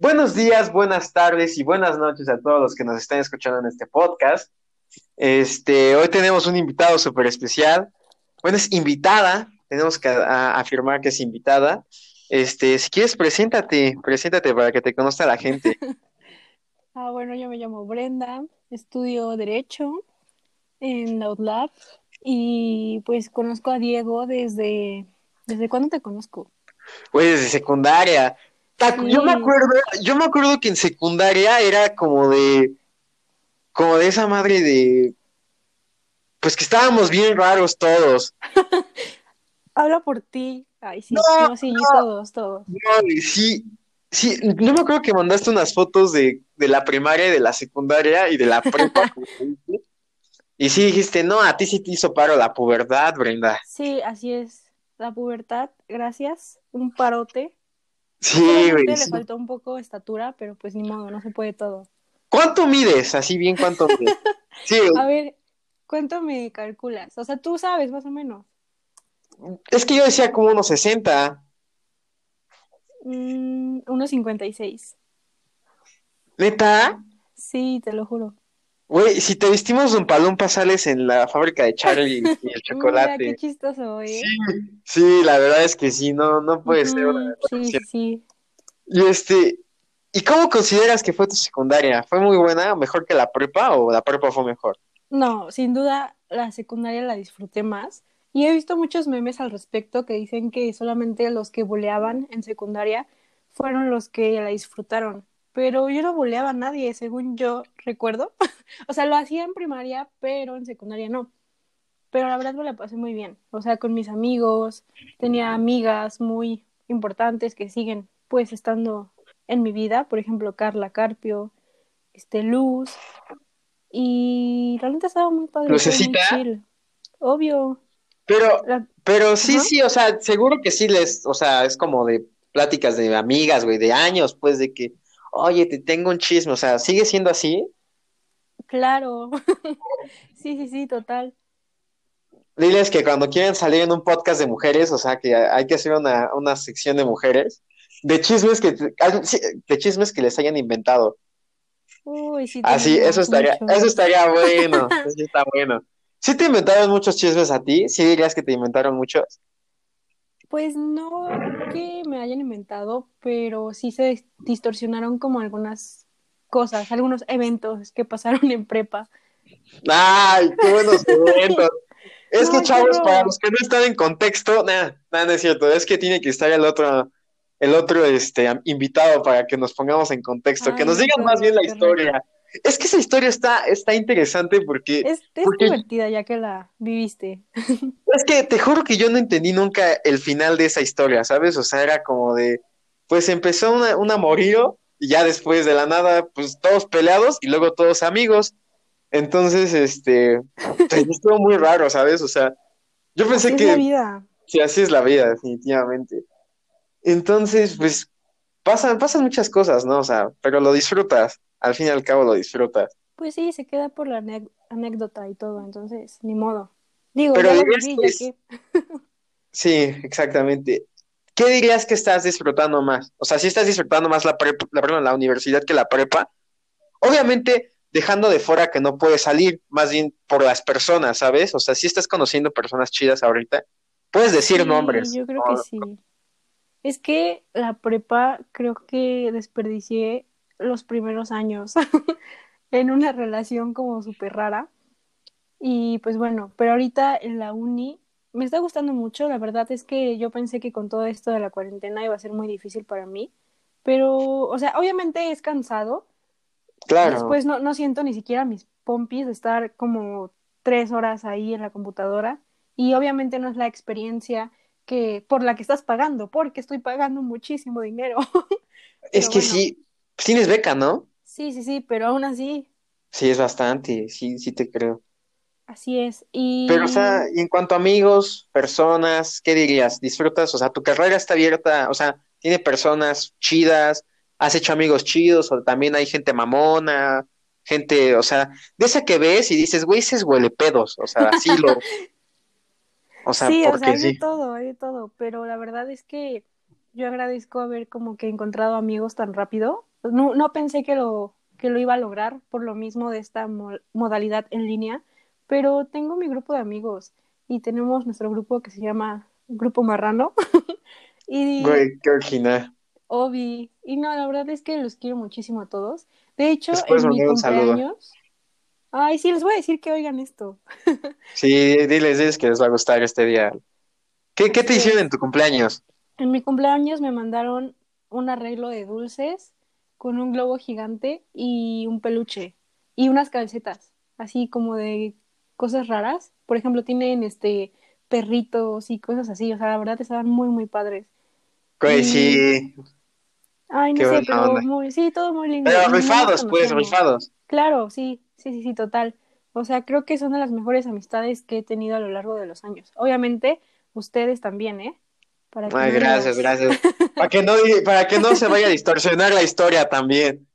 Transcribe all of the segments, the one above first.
Buenos días, buenas tardes y buenas noches a todos los que nos están escuchando en este podcast. Este, hoy tenemos un invitado súper especial. Bueno, es invitada, tenemos que a- afirmar que es invitada. Este, si quieres, preséntate, preséntate para que te conozca la gente. Ah, bueno, yo me llamo Brenda, estudio Derecho en la UTLAB y pues conozco a Diego desde... ¿Desde cuándo te conozco? Güey, desde secundaria. Yo me acuerdo, yo me acuerdo que en secundaria era como de, como de esa madre de, pues que estábamos bien raros todos. Habla por ti. Ay, sí, No, no, sí, todos, todos. No, sí, sí, no me acuerdo que mandaste unas fotos de, de la primaria y de la secundaria y de la prepa. Y sí dijiste, no, a ti sí te hizo paro la pubertad, Brenda. Sí, así es. La pubertad, gracias. Un parote. Sí, güey. le faltó un poco estatura, pero pues ni modo, no se puede todo. ¿Cuánto mides? Así bien, ¿cuánto mides? Sí. A ver, ¿cuánto me calculas? O sea, tú sabes más o menos. es que yo decía como unos 60. Mm, 1.56. ¿Neta? Sí, te lo juro. Güey, si te vestimos un palumpa sales en la fábrica de Charlie y el Mira, qué chocolate. chistoso, ¿eh? Sí, la verdad es que sí, no, no puede ser una Sí, sí, sí. Y este, ¿y cómo consideras que fue tu secundaria? ¿Fue muy buena, mejor que la prepa o la prepa fue mejor? No, sin duda la secundaria la disfruté más. Y he visto muchos memes al respecto que dicen que solamente los que boleaban en secundaria fueron los que la disfrutaron. Pero yo no boleaba a nadie, según yo recuerdo. O sea, lo hacía en primaria, pero en secundaria no. Pero la verdad me la pasé muy bien. O sea, con mis amigos, tenía amigas muy importantes que siguen pues estando en mi vida. Por ejemplo, Carla Carpio, este Luz. Y realmente estaba muy padre. muy ¿Lucecita? chill. Obvio. Pero, La- pero sí, Ajá. sí, o sea, seguro que sí les, o sea, es como de pláticas de amigas, güey, de años, pues, de que, oye, te tengo un chisme, o sea, ¿sigue siendo así? Claro. Sí, sí, sí, total. Diles que cuando quieren salir en un podcast de mujeres, o sea, que hay que hacer una, una sección de mujeres, de chismes que, de chismes que les hayan inventado. Uy, sí, Así, eso estaría, eso estaría bueno, eso sí está bueno. ¿Sí te inventaron muchos chismes a ti? ¿Sí dirías que te inventaron muchos? Pues no que me hayan inventado, pero sí se distorsionaron como algunas cosas, algunos eventos que pasaron en prepa. ¡Ay, qué buenos eventos! Es No, que, chavos, para los que no están en contexto, nada, nada, no es cierto, es que tiene que estar el otro, el otro, este, invitado para que nos pongamos en contexto, que nos no, digan más bien la historia. Es que esa historia está, está interesante porque Es, es Porque- divertida ya que la viviste. Es que te juro que yo no entendí nunca el final de esa historia, ¿sabes? O sea, era como de, pues empezó una, un amorío y ya después de la nada, pues todos peleados y luego todos amigos. Entonces, este, pues, estuvo muy raro, ¿sabes? O sea, yo pensé Así es la que vida. sí, así es la vida, definitivamente. Entonces, pues pasan, pasan muchas cosas, ¿no? O sea, pero lo disfrutas, al fin y al cabo lo disfrutas. Pues sí, se queda por la anécdota y todo, entonces, ni modo. Digo, Pero ya lo dirías viví, que ya es- que... Sí, exactamente. ¿Qué dirías que estás disfrutando más? O sea, si estás disfrutando más la prepa, la, perdón, la universidad que la prepa, obviamente dejando de fuera que no puedes salir, más bien por las personas, ¿sabes? O sea, si estás conociendo personas chidas ahorita, puedes decir Sí, nombres. yo creo ¿no? que sí. Es que la prepa creo que desperdicié los primeros años en una relación como súper rara. Y pues bueno, pero ahorita en la uni me está gustando mucho. La verdad es que yo pensé que con todo esto de la cuarentena iba a ser muy difícil para mí. Pero, o sea, obviamente es cansado. Claro. Después no, no siento ni siquiera mis pompis de estar como tres horas ahí en la computadora. Y obviamente no es la experiencia que por la que estás pagando, porque estoy pagando muchísimo dinero. es que bueno. sí, tienes beca, ¿no? Sí, sí, sí, pero aún así, Sí, es bastante, sí, sí te creo. así es. Y Pero, o sea, y en cuanto a amigos, personas, ¿qué dirías? ¿Disfrutas? O sea, tu carrera está abierta, o sea, tiene personas chidas, has hecho amigos chidos, o también hay gente mamona, gente, o sea, de esa que ves y dices, güey, ese es huele pedos, o sea, así lo. O sea, sí, o sea, porque hay de todo, hay de todo, pero la verdad es que yo agradezco haber como que encontrado amigos tan rápido. No, no pensé que lo, que lo iba a lograr por lo mismo de esta mo- modalidad en línea, pero tengo mi grupo de amigos y tenemos nuestro grupo que se llama Grupo Marrano. y Güey, qué. Obi. Y no, la verdad es que los quiero muchísimo a todos. De hecho, en mi saludo. cumpleaños. Ay, sí, les voy a decir que oigan esto. Sí, diles, diles que les va a gustar este día. ¿Qué, qué te Sí. hicieron en tu cumpleaños? En mi cumpleaños me mandaron un arreglo de dulces con un globo gigante y un peluche y unas calcetas, así como de cosas raras. Por ejemplo, tienen este perritos y cosas así, o sea, la verdad estaban muy muy padres. Y- sí. Ay, no Qué sé, pero onda. muy, sí, todo muy lindo. Pero no rifados, pues, rifados. Claro, sí, sí, sí, sí, total. O sea, creo que son de las mejores amistades que he tenido a lo largo de los años. Obviamente, ustedes también, ¿eh? Para que Ay, no gracias, gracias. Para que no, para que no se vaya a distorsionar la historia también.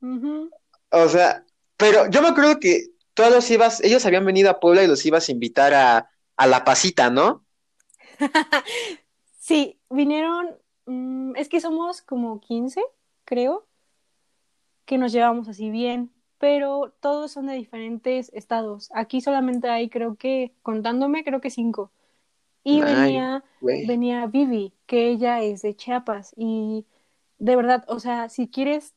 O sea, pero yo me acuerdo que todos los ibas, ellos habían venido a Puebla y los ibas a invitar a, a La Pasita, ¿no? Sí, vinieron, mm, es que somos como 15, creo, que nos llevamos así bien, pero todos son de diferentes estados. Aquí solamente hay, creo que, contándome, creo que cinco. Y Ay, venía, venía Vivi, que ella es de Chiapas, y de verdad, o sea, si quieres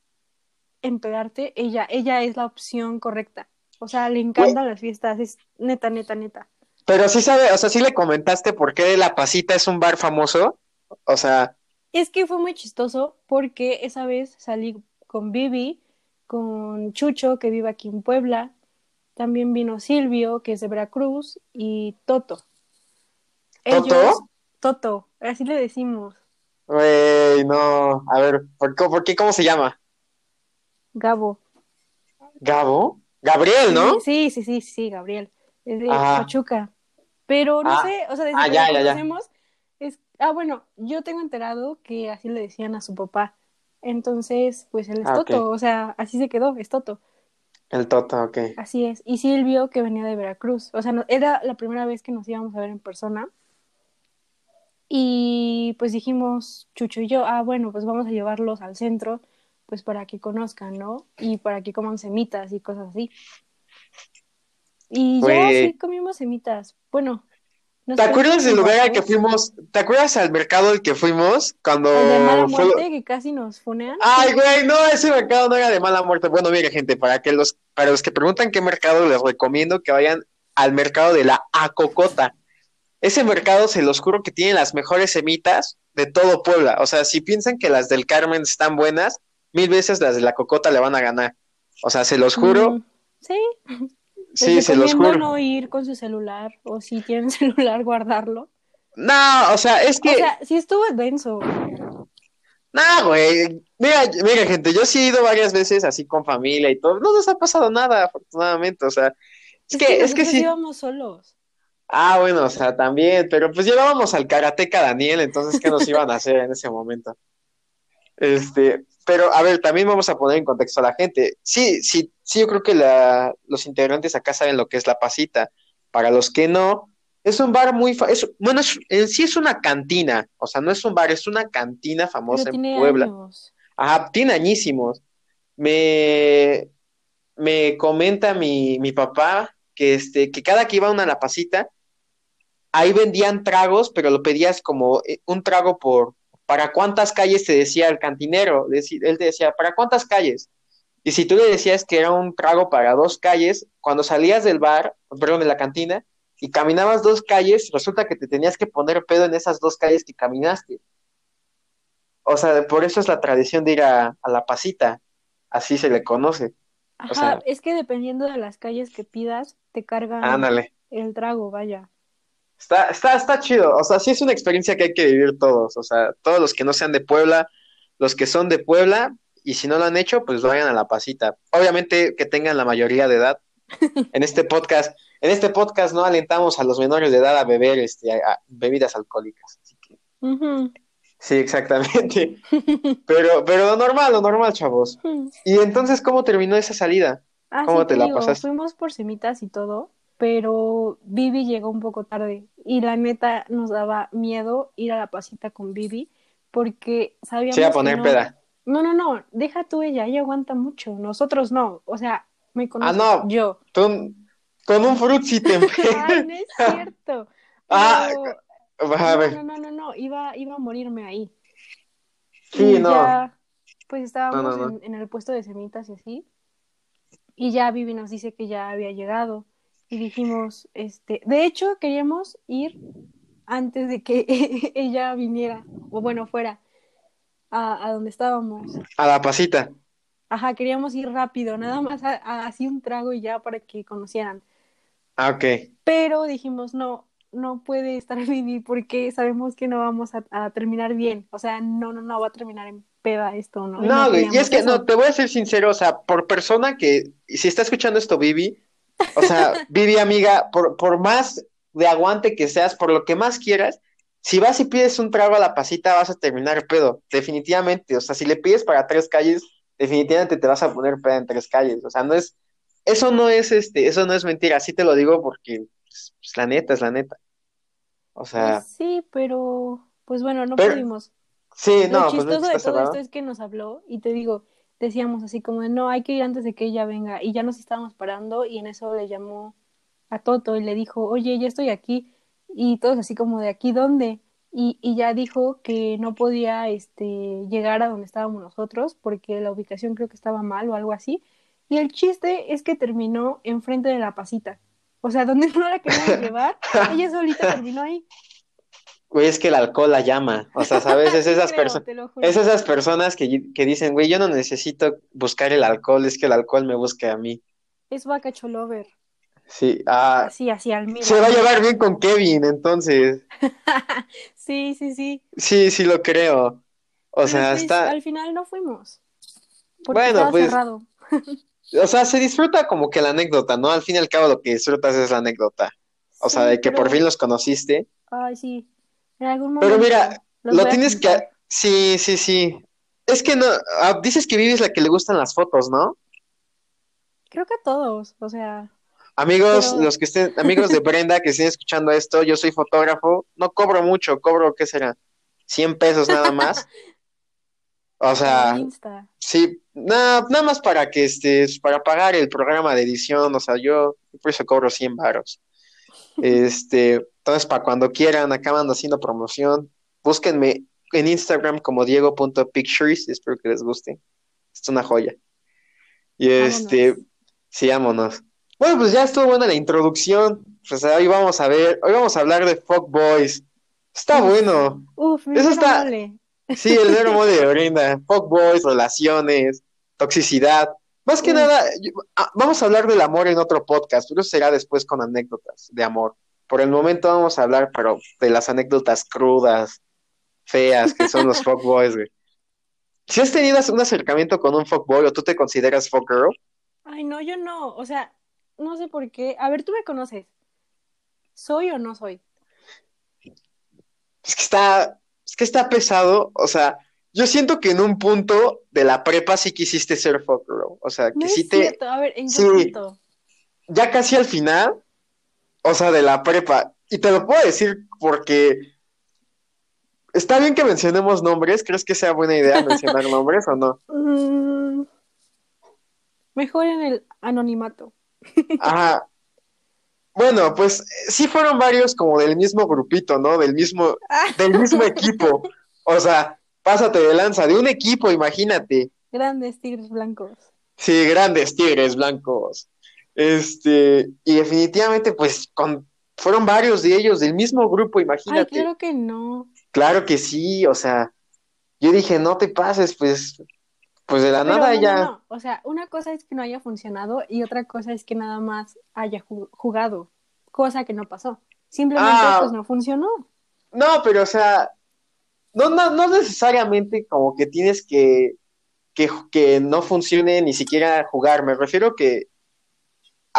empedarte, ella, ella es la opción correcta. O sea, le encantan las fiestas, es neta, neta, neta. Pero sí sabe, o sea, sí le comentaste por qué La Pasita es un bar famoso. O sea, Es que fue muy chistoso porque esa vez salí con Vivi, con Chucho, que vive aquí en Puebla, también vino Silvio, que es de Veracruz, y Toto. ¿Toto? Toto, así le decimos, güey, no. A ver, ¿por qué, por qué cómo se llama? Gabo. ¿Gabo? Gabriel, ¿no? Sí, sí, sí, sí, sí, Gabriel. Es de Ajá. Pachuca. Pero no Ah. sé, o sea, desde Ah, que ya, lo ya, ya. conocemos, es... Ah, bueno, yo tengo enterado que así le decían a su papá. Entonces, pues él es Ah. Toto, o sea, así se quedó, es Toto. El Toto, ok. Así es. Y Silvio, que venía de Veracruz. O sea, no- era la primera vez que nos íbamos a ver en persona. Y pues dijimos, Chucho y yo, ah, bueno, pues vamos a llevarlos al centro, pues para que conozcan, ¿no? Y para que coman semitas y cosas así. Y ya sí comimos semitas. Bueno, nos ¿Te acuerdas del lugar al que fuimos? ¿Te acuerdas al mercado al que fuimos cuando El de mala fue muerte, que casi nos funean. Ay, güey, no, ese mercado no era de mala muerte. Bueno, mire, gente, para que los, para los que preguntan qué mercado, les recomiendo que vayan al mercado de la Acocota. Ese mercado, se los juro que tiene las mejores semitas de todo Puebla. O sea, si piensan que las del Carmen están buenas, mil veces las de la Cocota le van a ganar. O sea, se los juro, Mm, sí, sí, se los juro. no ir con su celular o si tienen celular, guardarlo. No, o sea, es que, O sea, sí estuvo denso. no, güey. Mira, mira, gente, yo sí he ido varias veces así con familia y todo. No nos ha pasado nada, afortunadamente. O sea, es que, es que sí. íbamos solos. Ah, bueno, o sea, también, pero pues llevábamos al karateca Daniel, entonces, ¿qué nos iban a hacer en ese momento? Este, pero a ver, también vamos a poner en contexto a la gente. Sí, sí, sí, yo creo que la, los integrantes acá saben lo que es la pasita. Para los que no, es un bar muy, es, bueno, es- en sí es una cantina, o sea, no es un bar, es una cantina famosa en Puebla. años. Ajá, tiene añísimos. Me, me comenta mi, mi papá que, este, que cada que iba a una La Pasita, ahí vendían tragos, pero lo pedías como eh, un trago por, ¿para cuántas calles te decía el cantinero? Él te decía, ¿para cuántas calles? Y si tú le decías que era un trago para dos calles, cuando salías del bar, perdón, de la cantina, y caminabas dos calles, resulta que te tenías que poner pedo en esas dos calles que caminaste. O sea, por eso es la tradición de ir a, a la pasita, así se le conoce. Ajá, sea- es que dependiendo de las calles que pidas, te cargan Ándale. el trago, vaya. Está, está, está chido, o sea, sí es una experiencia que hay que vivir todos, o sea, todos los que no sean de Puebla, los que son de Puebla, y si no lo han hecho, pues vayan a la pasita. Obviamente que tengan la mayoría de edad. En este podcast, en este podcast no alentamos a los menores de edad a beber este, a- a bebidas alcohólicas. Así que, Ujú. sí, exactamente. Pero, pero lo normal, lo normal, chavos. Y entonces, ¿cómo terminó esa salida? Ah, ¿Cómo sí, te te la pasaste? fuimos por semitas y todo, pero Vivi llegó un poco tarde y la neta nos daba miedo ir a la pasita con Vivi porque sabíamos Se iba a que poner no- peda. No, no, no, deja tú ella, ella aguanta mucho, nosotros no, o sea, me conoces, no. yo. Tú- con un frutzi te Ay, no es cierto. Ah, Pero- A ver, No, no, no, no, no, iba, iba a morirme ahí. sí, Y no. ya, pues estábamos no. En, en el puesto de semitas y así. Y ya Vivi nos dice que ya había llegado. Y dijimos, este, de hecho, queríamos ir antes de que ella viniera, o bueno, fuera a, a donde estábamos. A la pasita. Ajá, queríamos ir rápido, nada más a- a- así un trago y ya para que conocieran. Ah, ok. Pero dijimos, no, no puede estar Vivi porque sabemos que no vamos a, a terminar bien. O sea, no, no, no va a terminar en peda esto, ¿no? No, güey, y es que eso. no, te voy a ser sincero, o sea, por persona que, si está escuchando esto, Vivi, o sea, Vivi, amiga, por, por más de aguante que seas, por lo que más quieras, si vas y pides un trago a la pasita, vas a terminar pedo, definitivamente, o sea, si le pides para tres calles, definitivamente te vas a poner pedo en tres calles, o sea, no es, eso no es, este, eso no es mentira, así te lo digo porque, pues, pues, la neta, es la neta, o sea, Pues sí, pero pues bueno, no Pero- pudimos. sí, Lo no, pues no chistoso de todo esto es que nos habló y te digo, decíamos así como de, no, hay que ir antes de que ella venga y ya nos estábamos parando y en eso le llamó a Toto y le dijo, oye, ya estoy aquí y todos así como de aquí, ¿dónde? Y, y ya dijo que no podía este, llegar a donde estábamos nosotros porque la ubicación creo que estaba mal o algo así. Y el chiste es que terminó enfrente de la pasita. O sea, donde no la queríamos llevar, ella solita terminó ahí. Güey, es que el alcohol la llama, o sea, ¿sabes? Es esas personas. Es esas personas que, que dicen, güey, yo no necesito buscar el alcohol, es que el alcohol me busca a mí. Es vaca cholover. Sí, ah, Así, así al mira. se va a llevar bien con Kevin, entonces. Sí, sí, sí. Sí, sí lo creo. O sea, pues, está, Al final no fuimos. Porque Bueno, estaba pues, cerrado. o sea, se disfruta como que la anécdota, ¿no? Al fin y al cabo lo que disfrutas es la anécdota. O sea, de que por fin los conociste. Ay, sí. En algún Pero momento mira, los Lo tienes que... Sí, sí, sí. Es que no, ah, dices que vives la que le gustan las fotos, ¿no? Creo que a todos, o sea, Amigos, Pero- los que estén, amigos de Brenda que estén escuchando esto, yo soy fotógrafo, no cobro mucho, cobro, ¿qué será? 100 pesos nada más. O sea, Insta. sí, nada, nada más para que este, para pagar el programa de edición, o sea, yo por eso cobro 100 varos. Este, entonces para cuando quieran, acaban haciendo promoción, búsquenme en Instagram como diego.pictures, espero que les guste. Es una joya. Y este, Vámonos. sí, vámonos. Bueno, pues ya estuvo buena la introducción. Pues hoy vamos a ver, hoy vamos a hablar de Fuck Boys. Está Uf. bueno. Uf, mi Eso está- mole. Sí, el mero mole de Brenda. Fuck Boys, relaciones, toxicidad. Más que Uf. nada, ah, vamos a hablar del amor en otro podcast, pero eso será después con anécdotas de amor. Por el momento vamos a hablar, pero de las anécdotas crudas, feas, que son los fuck boys, güey. Si has tenido un acercamiento con un fuckboy o tú te consideras fuck girl, Ay, no, yo no, o sea, no sé por qué. A ver, tú me conoces. ¿Soy o no soy? es que está, es que está pesado, o sea, yo siento que en un punto de la prepa sí quisiste ser fuck girl, o sea, que No sí es te, cierto, a ver, ¿en qué sí. punto? ya casi al final, o sea, de la prepa, y te lo puedo decir porque está bien que mencionemos nombres, ¿crees que sea buena idea mencionar nombres o no? Mm, mejor en el anonimato. Ajá. Bueno, pues sí fueron varios como del mismo grupito, ¿no? Del mismo, del mismo equipo. O sea, pásate de lanza, de un equipo, imagínate. Grandes tigres blancos. Sí, grandes tigres blancos. Este, y definitivamente, pues, con, fueron varios de ellos del mismo grupo, Ay, imagínate. claro que no. Claro que sí, o sea, yo dije, no te pases, pues, pues de la Pero nada no, ya. no. O sea, una cosa es que no haya funcionado y otra cosa es que nada más haya ju- jugado, cosa que no pasó. Simplemente Ah. pues no funcionó. No, pero o sea, no, no, no necesariamente como que tienes que, que, que no funcione ni siquiera jugar. Me refiero que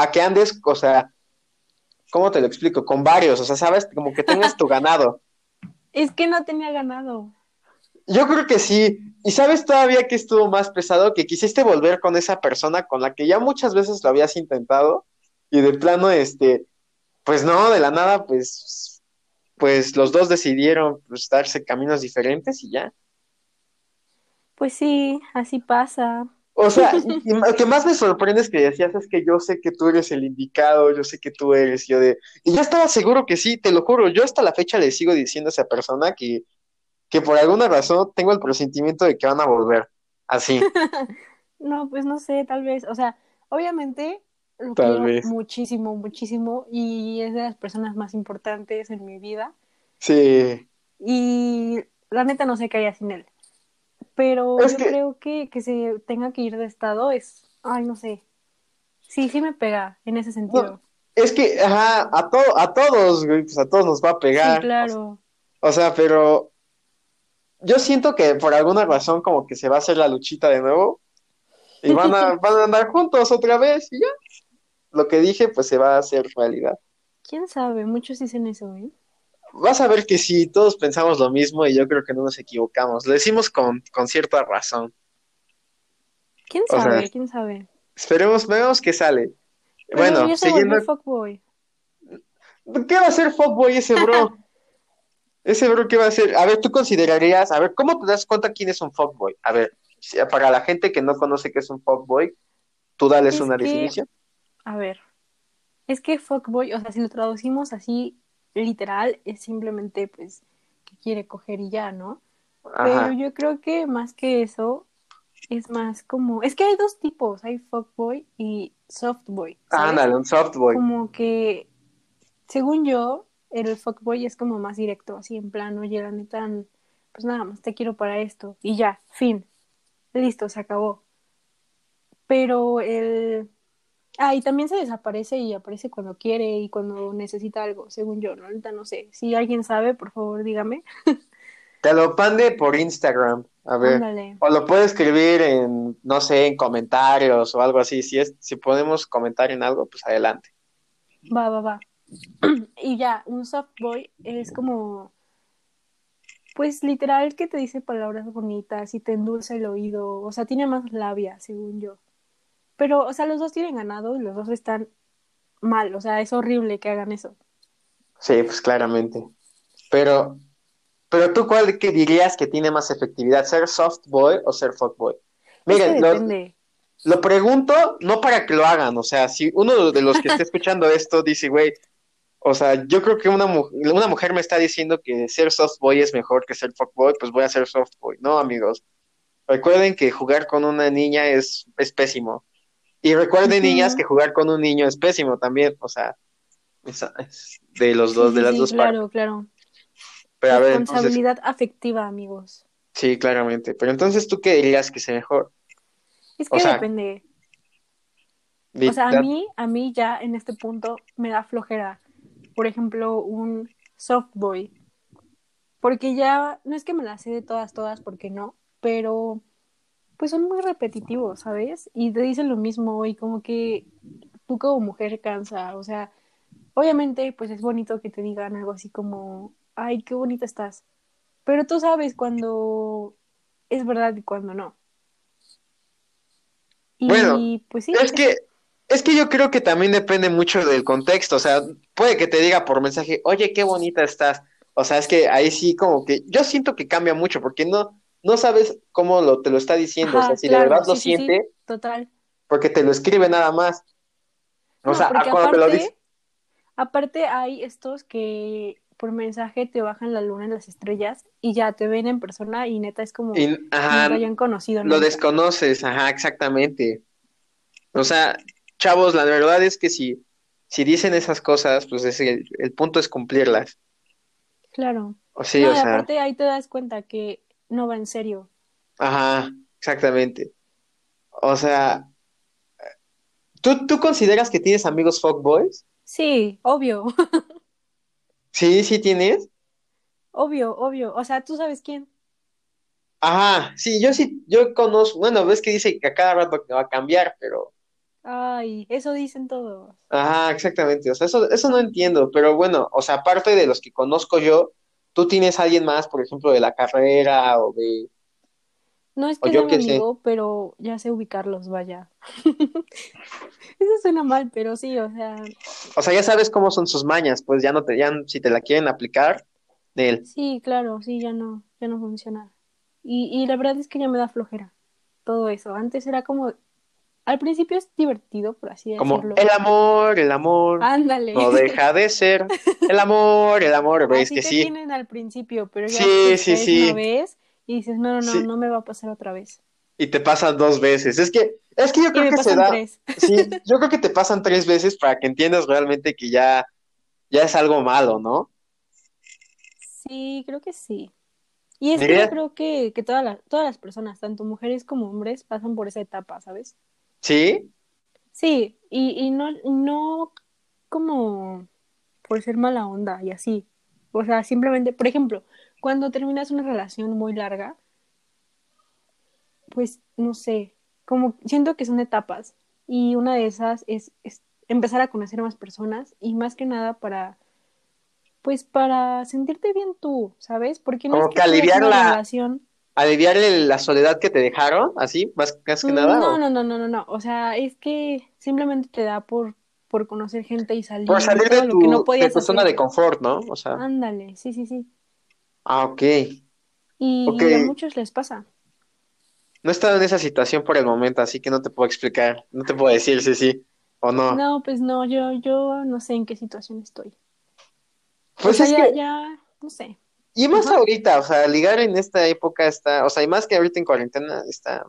a que andes, o sea, ¿cómo te lo explico? Con varios, o sea, sabes, como que tengas tu ganado. Es que no tenía ganado. Yo creo que sí. Y sabes todavía que estuvo más pesado, que quisiste volver con esa persona con la que ya muchas veces lo habías intentado y de plano, este, pues no, de la nada, pues pues los dos decidieron pues, darse caminos diferentes y ya. Pues sí, así pasa. O sea, y, lo que más me sorprende es que decías, es que yo sé que tú eres el indicado, yo sé que tú eres, yo de... Y yo estaba seguro que sí, te lo juro, yo hasta la fecha le sigo diciendo a esa persona que, que por alguna razón tengo el presentimiento de que van a volver, así. No, pues no sé, tal vez, o sea, obviamente lo Tal quiero vez. muchísimo, muchísimo y es de las personas más importantes en mi vida Sí, y la neta no sé qué haría sin él. Pero Es yo que- creo que que se tenga que ir de estado es, ay, no sé. Sí, sí me pega en ese sentido. es que, ajá, a, to- a todos, güey, pues a todos nos va a pegar. Sí, claro. O sea, pero yo siento que por alguna razón como que se va a hacer la luchita de nuevo y van a, van a andar juntos otra vez y ya. Lo que dije pues se va a hacer realidad. ¿Quién sabe? Muchos dicen eso, ¿eh? Vas a ver que sí, todos pensamos lo mismo y yo creo que no nos equivocamos. Lo decimos con, con cierta razón. ¿Quién O sea, sabe? ¿Quién sabe? Esperemos, veamos qué sale. Pero Bueno, ya se siguiendo. fuckboy. ¿Qué va a hacer Fuckboy ese bro? Ese bro, ¿qué va a hacer? A ver, tú considerarías, a ver, ¿cómo te das cuenta quién es un fuckboy? A ver, para la gente que no conoce qué es un fuckboy, tú dales Es una que- definición. A ver, es que fuckboy, o sea, si lo traducimos así literal, es simplemente pues que quiere coger y ya, ¿no? Pero yo creo que más que eso, es más como, es que hay dos tipos, hay fuckboy y softboy. Ándale, un softboy. Como que, según yo, el fuckboy es como más directo, así en plan, oye, la neta, pues nada más te quiero para esto, y ya, fin, listo, se acabó. Pero el... Ah, y también se desaparece y aparece cuando quiere y cuando necesita algo, según yo, ¿no? Ahorita no sé. Si alguien sabe, por favor, dígame. Te lo mande por Instagram, a ver. Ándale. O lo puede escribir en, no sé, en comentarios o algo así. Si es, si podemos comentar en algo, pues adelante. Va, va, va. Y ya, un softboy es como, pues literal que te dice palabras bonitas y te endulza el oído, o sea, tiene más labia, según yo. Pero, o sea, los dos tienen ganado y los dos están mal, o sea, es horrible que hagan eso. Sí, pues claramente. Pero, pero tú, ¿cuál que dirías que tiene más efectividad? ¿Ser softboy o ser fuckboy? Es que Miren, lo, pregunto no para que lo hagan, o sea, si uno de los que esté escuchando esto dice, güey, o sea, yo creo que una, mu- una mujer me está diciendo que ser softboy es mejor que ser fuckboy, pues voy a ser softboy. No, amigos. Recuerden que jugar con una niña es, es pésimo. Y recuerden, niñas, que jugar con un niño es pésimo también. O sea, esa- es de los dos, Sí, de las sí, dos partes. claro, claro. Pero a ver, entonces, Responsabilidad afectiva, amigos. sí, claramente. Pero entonces, ¿tú qué dirías que es mejor? Es O que sea, depende. O sea, a mí, a mí ya en este punto me da flojera. Por ejemplo, un softboy. Porque ya, no es que me la sé de todas, todas, porque no, pero pues son muy repetitivos, ¿sabes? Y te dicen lo mismo y como que tú como mujer cansa, o sea, obviamente pues es bonito que te digan algo así como, ay, qué bonita estás. Pero tú sabes cuando es verdad y cuando no. Y Bueno, pues sí, Es que, es que yo creo que también depende mucho del contexto, o sea, puede que te diga por mensaje, oye, qué bonita estás. O sea, es que ahí sí como que yo siento que cambia mucho porque no, no sabes cómo lo, te lo está diciendo, o sea, Ajá, si claro, de verdad lo sí, sí, sí, siente, total. porque te lo escribe nada más. O No, sea, cuando te lo aparte, dice, aparte hay estos que por mensaje te bajan la luna en las estrellas y ya te ven en persona y neta es como y, si no ajá, te hayan conocido lo nunca. desconoces, ajá, exactamente. O sea, chavos, la verdad es que si, si dicen esas cosas, pues es el, el punto es cumplirlas. Claro. O sí, No, o sea, aparte ahí te das cuenta que no va en serio. ajá, exactamente. O sea, ¿tú, tú consideras que tienes amigos fuckboys? Sí, obvio, Sí, sí tienes. obvio, obvio. O sea, tú sabes quién. Ajá, sí, yo sí, yo conozco, bueno, ves que dice que a cada rato va a cambiar, pero, Ay, eso dicen todos. ajá, exactamente, o sea, eso, eso no entiendo, pero bueno, o sea, aparte de los que conozco yo, tú tienes a alguien más, por ejemplo, de la carrera o de, No es que yo sea mi qué sé. amigo, pero ya sé ubicarlos, vaya. Eso suena mal, pero sí, o sea, O sea, ya sabes cómo son sus mañas, pues ya no te, ya si te la quieren aplicar, Nel. Sí, claro, sí, ya no, ya no funciona. Y, y la verdad es que ya me da flojera todo eso. Antes era como, al principio es divertido, por así Como decirlo. el amor, el amor Ándale. no deja de ser. El amor, el amor, ves Así que te sí. tienen al principio, pero ya Sí, una vez y dices, no, no, no, Sí. no me va a pasar otra vez. Y te pasan dos veces. Es que, es que yo Y creo me que se da. tres. Sí, yo creo que te pasan tres veces para que entiendas realmente que ya, ya es algo malo, ¿no? Sí, creo que sí. Y es que yo creo que, que todas las, todas las personas, tanto mujeres como hombres, pasan por esa etapa, ¿sabes? Sí, Sí, y, y no, no como por ser mala onda y así. O sea, simplemente, por ejemplo, cuando terminas una relación muy larga, pues no sé, como siento que son etapas y una de esas es, es empezar a conocer más personas y más que nada para, pues para sentirte bien tú, ¿sabes? Porque no Como es que aliviar la- relación. Aliviar la soledad que te dejaron, así, más, más que nada. No, o- no, no, no, no, no. O sea, es que simplemente te da por, por conocer gente y salir, Por salir de lo que no tu, de tu zona de confort, ¿no? O sea, Ándale, sí, sí, sí. ah, ok. Y, Ok. y a muchos les pasa. No he estado en esa situación por el momento, así que no te puedo explicar, no te puedo decir si sí o no. No, pues no, yo, yo no sé en qué situación estoy. Pues o sea, es ya, que, ya, no sé. Y más Ajá. ahorita, o sea, ligar en esta época está, o sea, y más que ahorita en cuarentena está.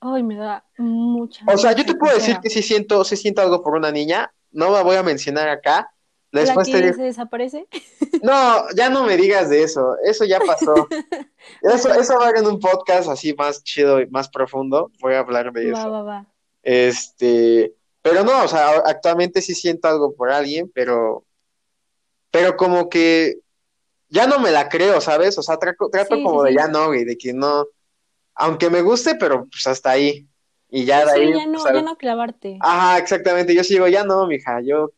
Ay, me da mucha, O sea, yo te puedo decir que sí siento, sí siento algo por una niña, no la voy a mencionar acá. ¿La Después que te se desaparece? no, ya no me digas de eso, eso ya pasó. Eso, eso va en un podcast así más chido y más profundo, voy a hablar de Va, eso. va, va. Este, pero no, o sea, actualmente sí siento algo por alguien, pero, pero como que ya no me la creo, ¿sabes? O sea, trato, trato Sí, como sí, de sí. ya no, güey, de que no, aunque me guste, pero pues hasta ahí. Y ya de ahí, ya no, pues, ya no clavarte. Ajá, exactamente. Yo sigo, ya no, mija, yo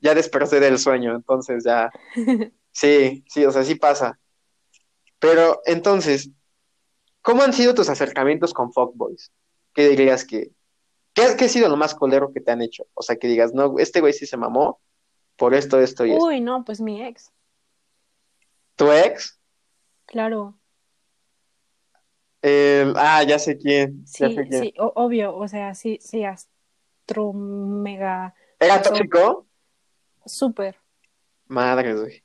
ya desperté del sueño, entonces ya, sí, sí, o sea, sí pasa. Pero entonces, ¿cómo han sido tus acercamientos con fuckboys? ¿Qué dirías que, qué, qué ha sido lo más colero que te han hecho? O sea, que digas, no, este güey sí se mamó por esto, esto y esto. Uy, no, pues mi ex, ¿Tu ex? claro. Eh, ah, ya sé quién, ya Sí, sé quién. sí, o- obvio, o sea, sí, sí, astro mega ¿Era tóxico? súper. Madre, güey.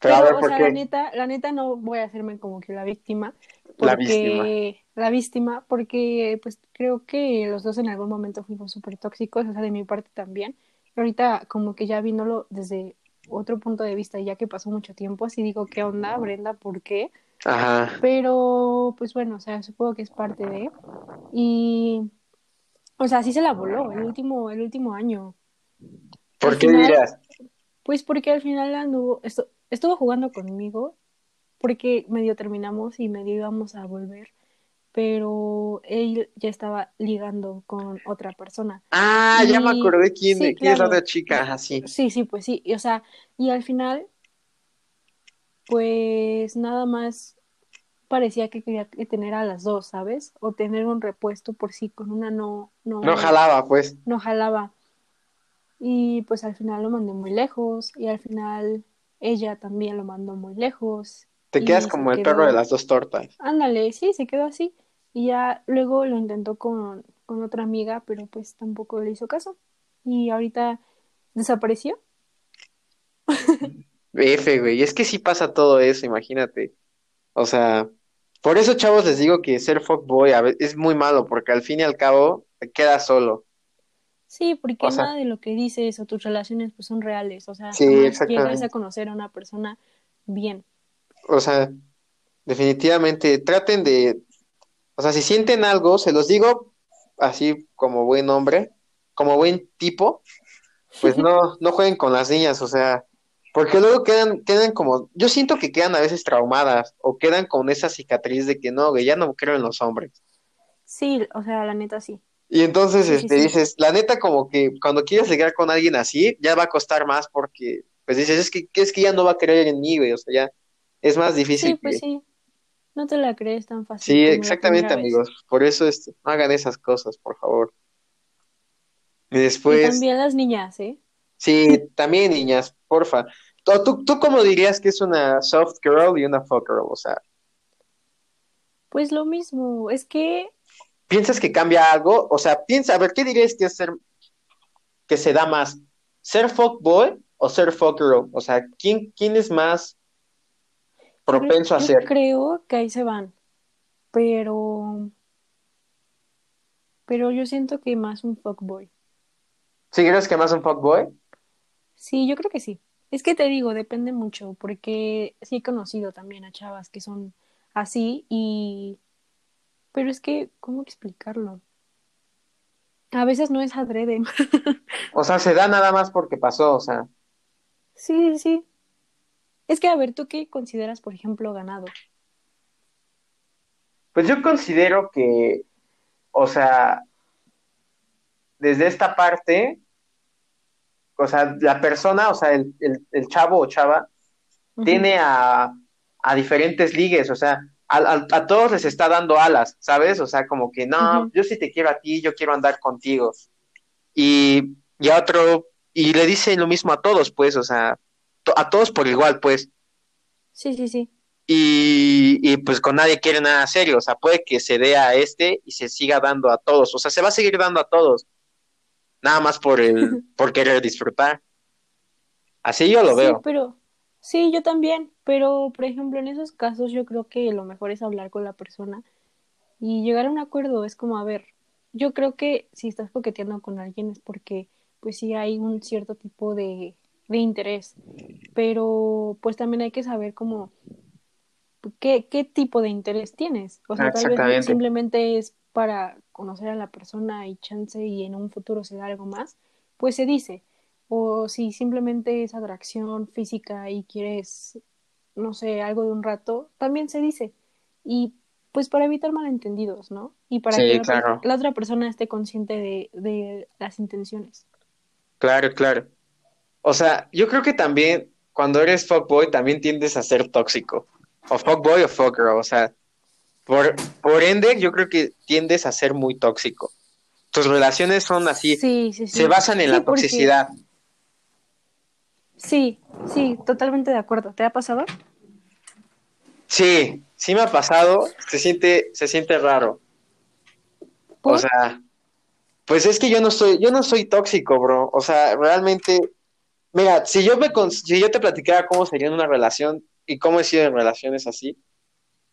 Pero a Pero, ver, o ¿por sea, qué? la neta, la neta no voy a hacerme como que la víctima, La víctima. porque la víctima, porque pues creo que los dos en algún momento fuimos súper tóxicos, o sea, de mi parte también. Y ahorita como que ya viéndolo desde otro punto de vista, ya que pasó mucho tiempo, así digo, ¿qué onda, Brenda? ¿Por qué? Ajá. Pero, pues bueno, o sea, supongo que es parte de. Y, o sea, sí se la voló el último, el último año. ¿Por Al qué final- dirías? Pues porque al final anduvo, estu- estuvo jugando conmigo, porque medio terminamos y medio íbamos a volver, pero él ya estaba ligando con otra persona. Ah, ya me Y- acordé quién, sí, quién es la otra chica, ajá, sí. Sí, sí, pues sí, y, o sea, y al final, pues nada más parecía que quería tener a las dos, ¿sabes? O tener un repuesto por si con una no, no, No jalaba, pues. no jalaba. Y pues al final lo mandé muy lejos y al final ella también lo mandó muy lejos. Te quedas como el quedó- perro de las dos tortas. Ándale, sí, se quedó así. Y ya luego lo intentó con, con otra amiga, pero pues tampoco le hizo caso. Y ahorita desapareció. F, güey. Es que sí pasa todo eso, imagínate. O sea, por eso, chavos, les digo que ser fuckboy a ve- es muy malo, porque al fin y al cabo te quedas solo. Sí, porque O sea- nada de lo que dices o tus relaciones pues son reales. O sea, Sí, llegas a conocer a una persona bien. O sea, definitivamente traten de, o sea, si sienten algo, se los digo así como buen hombre, como buen tipo, pues no, no jueguen con las niñas, o sea, porque luego quedan, quedan como, yo siento que quedan a veces traumadas o quedan con esa cicatriz de que no, güey, ya no creo en los hombres. Sí, o sea, la neta sí. Y entonces, Sí, sí, este, sí. dices, la neta, como que cuando quieres llegar con alguien así, ya va a costar más porque, pues dices, es que, es que ya no va a creer en mí, güey, o sea, ya es más difícil Sí, pues que... sí. No te la crees tan fácil Sí, exactamente, vez. amigos. Por eso, este, no hagan esas cosas, por favor. Y Y después, también las niñas, ¿eh? sí, también, niñas, porfa. ¿O tú, tú cómo dirías que es una soft girl y una fuck girl? O sea, Pues lo mismo, es que ¿piensas que cambia algo? O sea, piensa, a ver, ¿qué dirías que es ser, que se da más? ¿Ser fuck boy o ser fuck girl? O sea, ¿quién, quién es más propenso a creo que ahí se van, pero, pero yo siento que más un fuckboy. ¿Sí crees que más un fuck boy? Sí, yo creo que sí. Es que te digo, depende mucho, porque sí he conocido también a chavas que son así y, pero es que, ¿cómo explicarlo? A veces no es adrede. O sea, se da nada más porque pasó, o sea, sí, sí. Es que, a ver, ¿tú qué consideras, por ejemplo, ganado? pues yo considero que, o sea, desde esta parte, o sea, la persona, o sea, el, el, el chavo o chava, tiene a, a diferentes ligues, o sea, a, a- a todos les está dando alas, ¿sabes? O sea, como que no, yo sí te quiero a ti, yo quiero andar contigo. Y, y a otro, y le dice lo mismo a todos, pues, o sea, a todos por igual, pues. Sí, sí, sí. Y, y pues con nadie quiere nada serio, o sea, puede que se dé a este y se siga dando a todos, o sea, se va a seguir dando a todos, nada más por el, por querer disfrutar. Así yo lo Sí, veo. pero sí, yo también, pero por ejemplo, en esos casos yo creo que lo mejor es hablar con la persona y llegar a un acuerdo. Es como, a ver, yo creo que si estás coqueteando con alguien es porque pues sí hay un cierto tipo de, de interés, pero pues también hay que saber como qué, qué tipo de interés tienes. O sea, tal vez simplemente es para conocer a la persona y chance y en un futuro se da algo más, pues se dice. O si simplemente es atracción física y quieres, no sé, algo de un rato, también se dice. Y pues para evitar malentendidos, ¿no? Y para que la, la otra persona esté consciente de, de las intenciones. claro, claro. O sea, yo creo que también cuando eres fuckboy también tiendes a ser tóxico. O fuckboy o fuckgirl. O sea, por, por ende yo creo que tiendes a ser muy tóxico. Tus relaciones son así, Sí, sí, se sí. basan en la porque toxicidad. sí, sí, totalmente de acuerdo. ¿Te ha pasado? Sí, sí me ha pasado, se siente, se siente raro. O sea, pues es que yo no soy, yo no soy tóxico, bro. O sea, realmente, mira, si yo me, con- si yo te platicara cómo sería una relación y cómo he sido en relaciones así,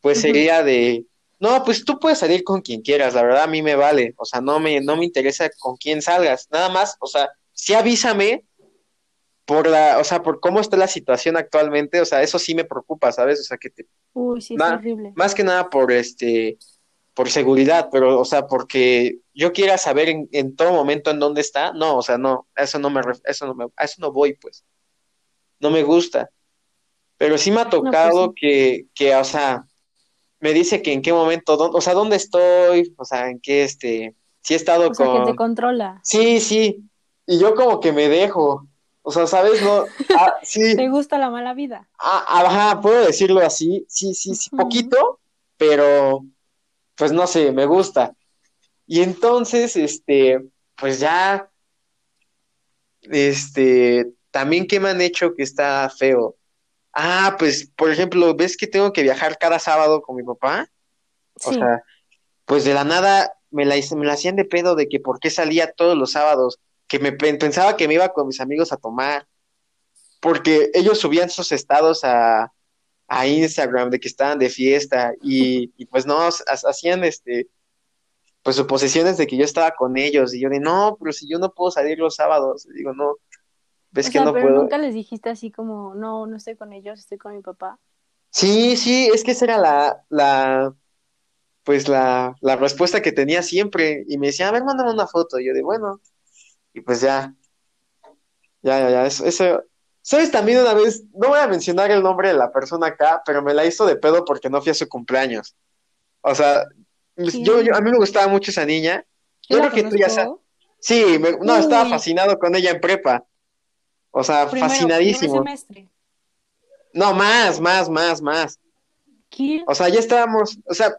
pues sería de, no, pues tú puedes salir con quien quieras, la verdad a mí me vale, o sea, no me, no me interesa con quién salgas, nada más, o sea, sí avísame por la, o sea, por cómo está la situación actualmente, o sea, eso sí me preocupa, ¿sabes? O sea, que te, Uy, sí, es horrible. más que nada por este, por seguridad, pero, o sea, porque yo quiera saber en, en todo momento en dónde está, no, o sea, no, a eso no me, ref- eso no me, a eso no voy, pues, no me gusta, pero sí me ha No, pues tocado que, que, o sea, me dice que en qué momento, dó- o sea, dónde estoy, o sea, en qué, este, si he estado O sea, que te con, controla. sí, sí, y yo como que me dejo, o sea, ¿sabes? No, ah, sí, ¿Te gusta la mala vida? ah, ajá, puedo decirlo así, sí, sí, sí, poquito, pero, pues no sé, me gusta. Y entonces, este, pues ya, este, también qué me han hecho que está feo. Ah, pues, por ejemplo, ¿ves que tengo que viajar cada sábado con mi papá? O Sí. sea, pues de la nada me la, me la hacían de pedo de que por qué salía todos los sábados, que me pen- pensaba que me iba con mis amigos a tomar, porque ellos subían sus estados a, a Instagram de que estaban de fiesta y, y pues no, ha- hacían este, pues suposiciones de que yo estaba con ellos y yo de no, pero si yo no puedo salir los sábados, digo, no, ves O que sea, no pero puedo. nunca les dijiste así como, no, no estoy con ellos, estoy con mi papá. Sí, sí, es que esa era la, la, pues la, la respuesta que tenía siempre y me decía, a ver, mándame una foto, y yo de bueno, y pues ya, ya, ya, ya, eso, eso, ¿sabes? También una vez, no voy a mencionar el nombre de la persona acá, pero me la hizo de pedo porque no fui a su cumpleaños. O sea, yo, yo, a mí me gustaba mucho esa niña. Yo creo que tú ya sabes. Sí, me- no, estaba fascinado con ella en prepa. O sea, primero, primer fascinadísimo. semestre. No, más, más, más, más. O sea, ya estábamos, o sea,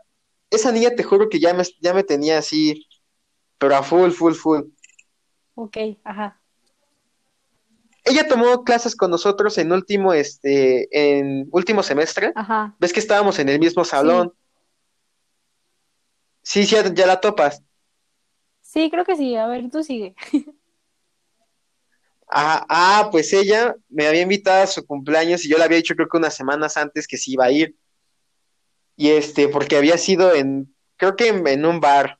esa niña te juro que ya me, ya me tenía así, pero a full, full, full. Ok, ajá. Ella tomó clases con nosotros en último, este, en último semestre. Ajá. ¿Ves que estábamos en el mismo salón? Sí, sí, ya, ya la topas. Sí, creo que sí. A ver, tú sigue. Ah, ah, pues ella me había invitado a su cumpleaños y yo le había dicho creo que unas semanas antes que sí iba a ir. Y este, porque había sido en, creo que en, en un bar.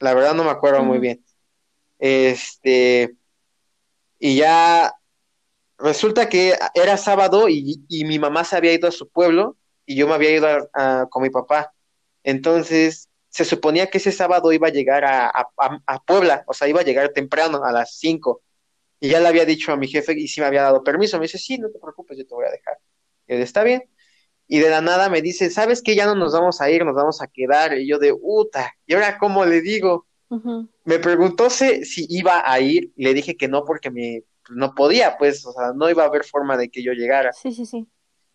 La verdad no me acuerdo muy bien. Este, y ya resulta que era sábado y, y mi mamá se había ido a su pueblo y yo me había ido a- con mi papá. Entonces, se suponía que ese sábado iba a llegar a- a Puebla, o sea, iba a llegar temprano, a las 5. Y ya le había dicho a mi jefe y sí me había dado permiso. Me dice, sí, no te preocupes, yo te voy a dejar. Y él, está bien. Y de la nada me dice, ¿sabes qué? Ya no nos vamos a ir, nos vamos a quedar. Y yo de, puta, ¿y ahora cómo le digo? Me preguntó si, si iba a ir, le dije que no porque me, no podía, pues, o sea, no iba a haber forma de que yo llegara. Sí, sí, sí.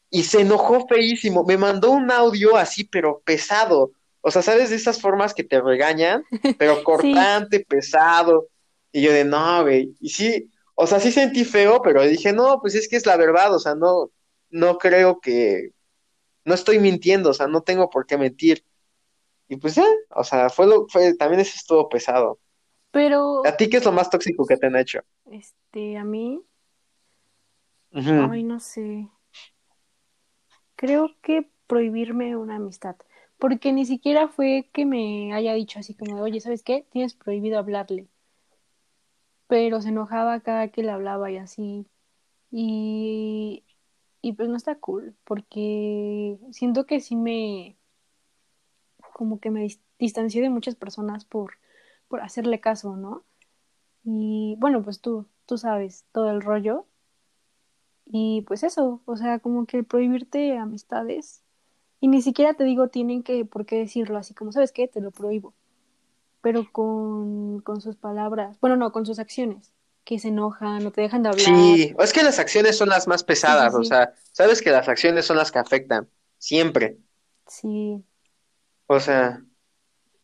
Y se enojó feísimo, me mandó un audio así, pero pesado. O sea, ¿sabes de esas formas que te regañan? Pero cortante, pesado. Y yo de, no, güey. Y sí, o sea, sí sentí feo, pero dije, no, pues es que es la verdad, o sea, no, no creo que, no estoy mintiendo, o sea, no tengo por qué mentir. Y pues ya, o sea, fue lo, fue, también eso estuvo pesado. Pero, ¿A ti qué es lo más tóxico que te han hecho? este, a mí, ay, no sé. Creo que prohibirme una amistad. Porque ni siquiera fue que me haya dicho así como oye, ¿sabes qué? Tienes prohibido hablarle. Pero se enojaba cada que le hablaba y así. Y, y pues no está cool, porque siento que sí me, como que me dis- distancié de muchas personas por, por hacerle caso, ¿no? Y bueno, pues tú, tú sabes todo el rollo. Y pues eso, o sea, como que prohibirte amistades. Y ni siquiera te digo, tienen que, por qué decirlo así como, ¿sabes qué? Te lo prohíbo. Pero con, con sus palabras, bueno, no, con sus acciones, que se enojan, no te dejan de hablar. Sí, es que las acciones son las más pesadas, sí, o sí. sea, sabes que las acciones son las que afectan, siempre. Sí, O sea,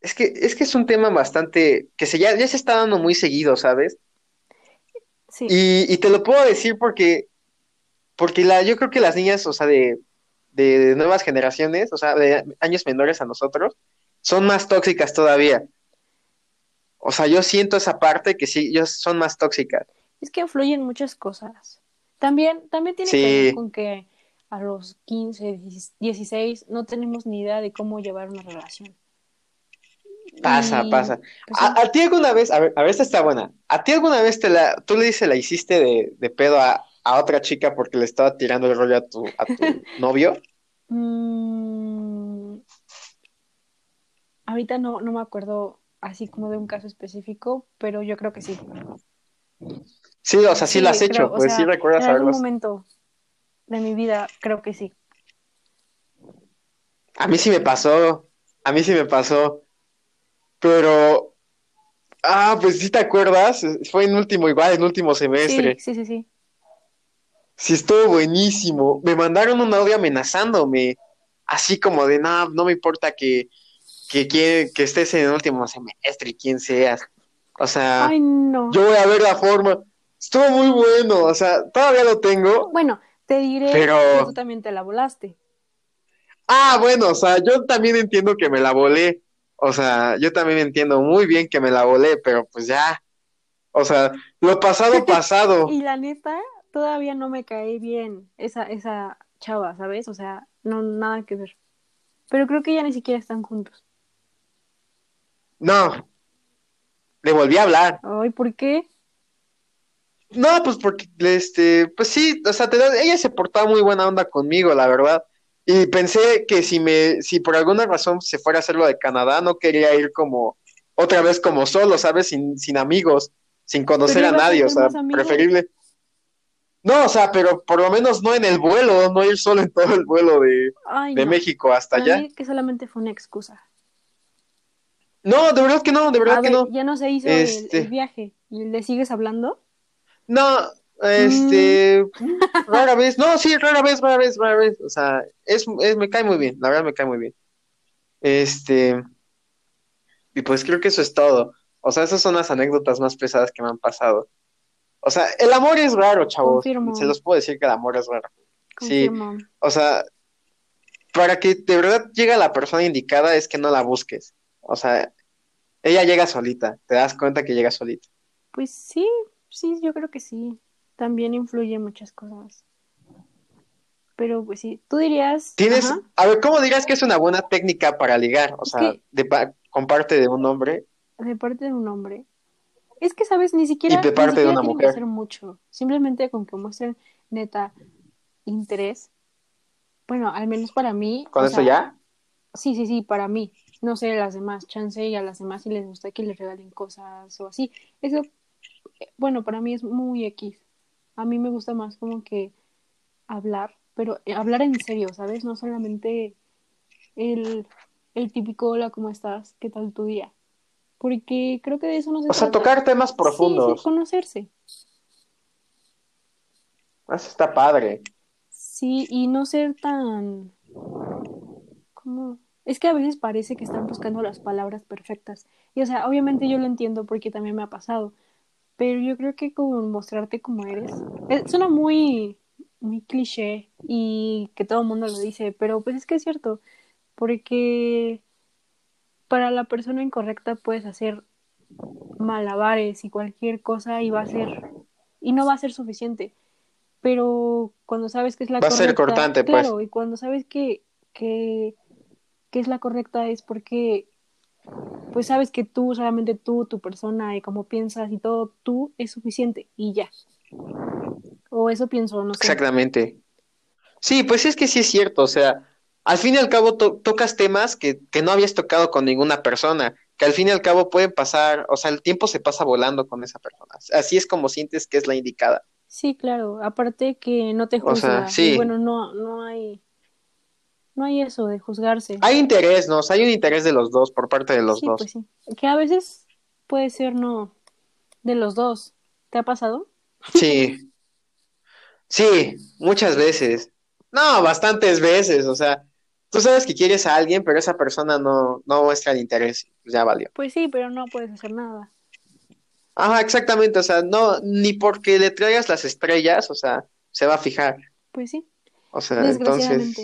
es que, es que es un tema bastante, que se ya, ya se está dando muy seguido, ¿sabes? sí. Y, y te lo puedo decir porque, porque la, yo creo que las niñas, o sea, de, de nuevas generaciones, o sea, de años menores a nosotros, son más tóxicas todavía. O sea, yo siento esa parte que sí, ellos son más tóxicas. Es que influyen muchas cosas. También, también tiene Sí. que ver con que a los 15, 16 no tenemos ni idea de cómo llevar una relación. Pasa, Y, pasa. pues, ¿A, a ti alguna vez, a ver, a ver, esta está buena. ¿A ti alguna vez te la, tú le dices, la hiciste de, de pedo a, a otra chica porque le estaba tirando el rollo a tu, a tu novio? mm, ahorita no, no me acuerdo así como de un caso específico, pero yo creo que sí. Sí, o sea, sí, lo has creo, hecho, pues sea, sí recuerdas en algún haberlos. momento de mi vida creo que sí. A mí sí me pasó, a mí sí me pasó, pero, ah, pues sí te acuerdas, fue en último, igual, en último semestre. Sí, sí, sí, sí. Sí, estuvo buenísimo. Me mandaron un audio amenazándome, así como de, no, no me importa que, que, que, que estés en el último semestre y quién seas. O sea, Ay, no. yo voy a ver la forma. Estuvo muy bueno, o sea, todavía lo tengo. Bueno, te diré Pero- que tú también te la volaste. Ah, bueno, o sea, yo también entiendo que me la volé. O sea, yo también entiendo muy bien que me la volé, pero pues ya. O sea, lo pasado, pasado. Y la neta, todavía no me cae bien esa, esa chava, ¿sabes? O sea, no, nada que ver. Pero creo que ya ni siquiera están juntos. No. Le volví a hablar. Ay, ¿por qué? No, pues porque, este, pues sí, o sea, te da- ella se portaba muy buena onda conmigo, la verdad. Y pensé que si me, si por alguna razón se fuera a hacer lo de Canadá, no quería ir como, otra vez como solo, ¿sabes? Sin, sin amigos, sin conocer a nadie, o sea, preferible. No, o sea, pero por lo menos no en el vuelo, no ir solo en todo el vuelo de, Ay, de no. México hasta Para allá. mí que solamente fue una excusa. No, de verdad que no, de verdad A que ver, no. ya no se hizo el- Este- el, viaje. ¿Y le sigues hablando? No, este, rara vez, no, sí, rara vez, rara vez, rara vez, o sea, es, es, me cae muy bien, la verdad me cae muy bien. Este, y pues creo que eso es todo. O sea, esas son las anécdotas más pesadas que me han pasado. O sea, el amor es raro, chavos. Confirmo. Se los puedo decir que el amor es raro. Sí. O sea, para que de verdad llegue a la persona indicada es que no la busques. O sea, ella llega solita, te das cuenta que llega solita. Pues sí, sí, yo creo que sí. También influye muchas cosas. Pero pues sí, tú dirías, Tienes, ajá, a ver, ¿cómo dirías que es una buena técnica para ligar? O Es sea, que- de pa- con parte de un hombre. de parte de un hombre. Es que, ¿sabes? Ni siquiera, de ni parte de una tienen mujer. que hacer mucho. Simplemente con que muestren neta interés. Bueno, al menos para mí. ¿Con eso sea, ya? Sí, sí, sí, para mí. No sé, las demás, chance y a las demás si les gusta que les regalen cosas o así. Eso, bueno, para mí es muy X. A mí me gusta más como que hablar, pero eh, hablar en serio, ¿sabes? No solamente el, el típico hola, ¿cómo estás? ¿Qué tal tu día? Porque creo que de eso no se O sea, tocar temas Sí, profundos. sí, conocerse. Eso está padre. Sí, y no ser tan... ¿Cómo? Es que a veces parece que están buscando las palabras perfectas. Y o sea, obviamente yo lo entiendo porque también me ha pasado. Pero yo creo que con mostrarte como eres, eh, suena muy, muy cliché y que todo el mundo lo dice, pero pues es que es cierto, porque para la persona incorrecta puedes hacer malabares y cualquier cosa y va a ser, y no va a ser suficiente. Pero cuando sabes que es la Va a ser correcta, cortante, pues. claro, y cuando sabes que, que, que es la correcta es porque pues sabes que tú, solamente tú, tu persona y cómo piensas y todo, tú es suficiente y ya. O eso pienso, no sé. Exactamente. Sí, pues es que sí es cierto. O sea, al fin y al cabo to- tocas temas que, que no habías tocado con ninguna persona. Que al fin y al cabo pueden pasar, o sea, el tiempo se pasa volando con esa persona. Así es como sientes que es la indicada. Sí, claro. Aparte que no te O sea, juzga. sí. Y bueno, no, no hay, no hay eso de juzgarse. Hay interés, ¿no? O sea, hay un interés de los dos, por parte de los Sí, dos. pues sí. Que a veces puede ser no de los dos. ¿Te ha pasado? Sí, sí, muchas veces. No, bastantes veces. O sea, tú sabes que quieres a alguien, pero esa persona no, no muestra el interés. Pues ya valió. Pues sí, pero no puedes hacer nada. Ajá, exactamente. O sea, no, ni porque le traigas las estrellas, o sea, se va a fijar. Pues sí, O sea, entonces.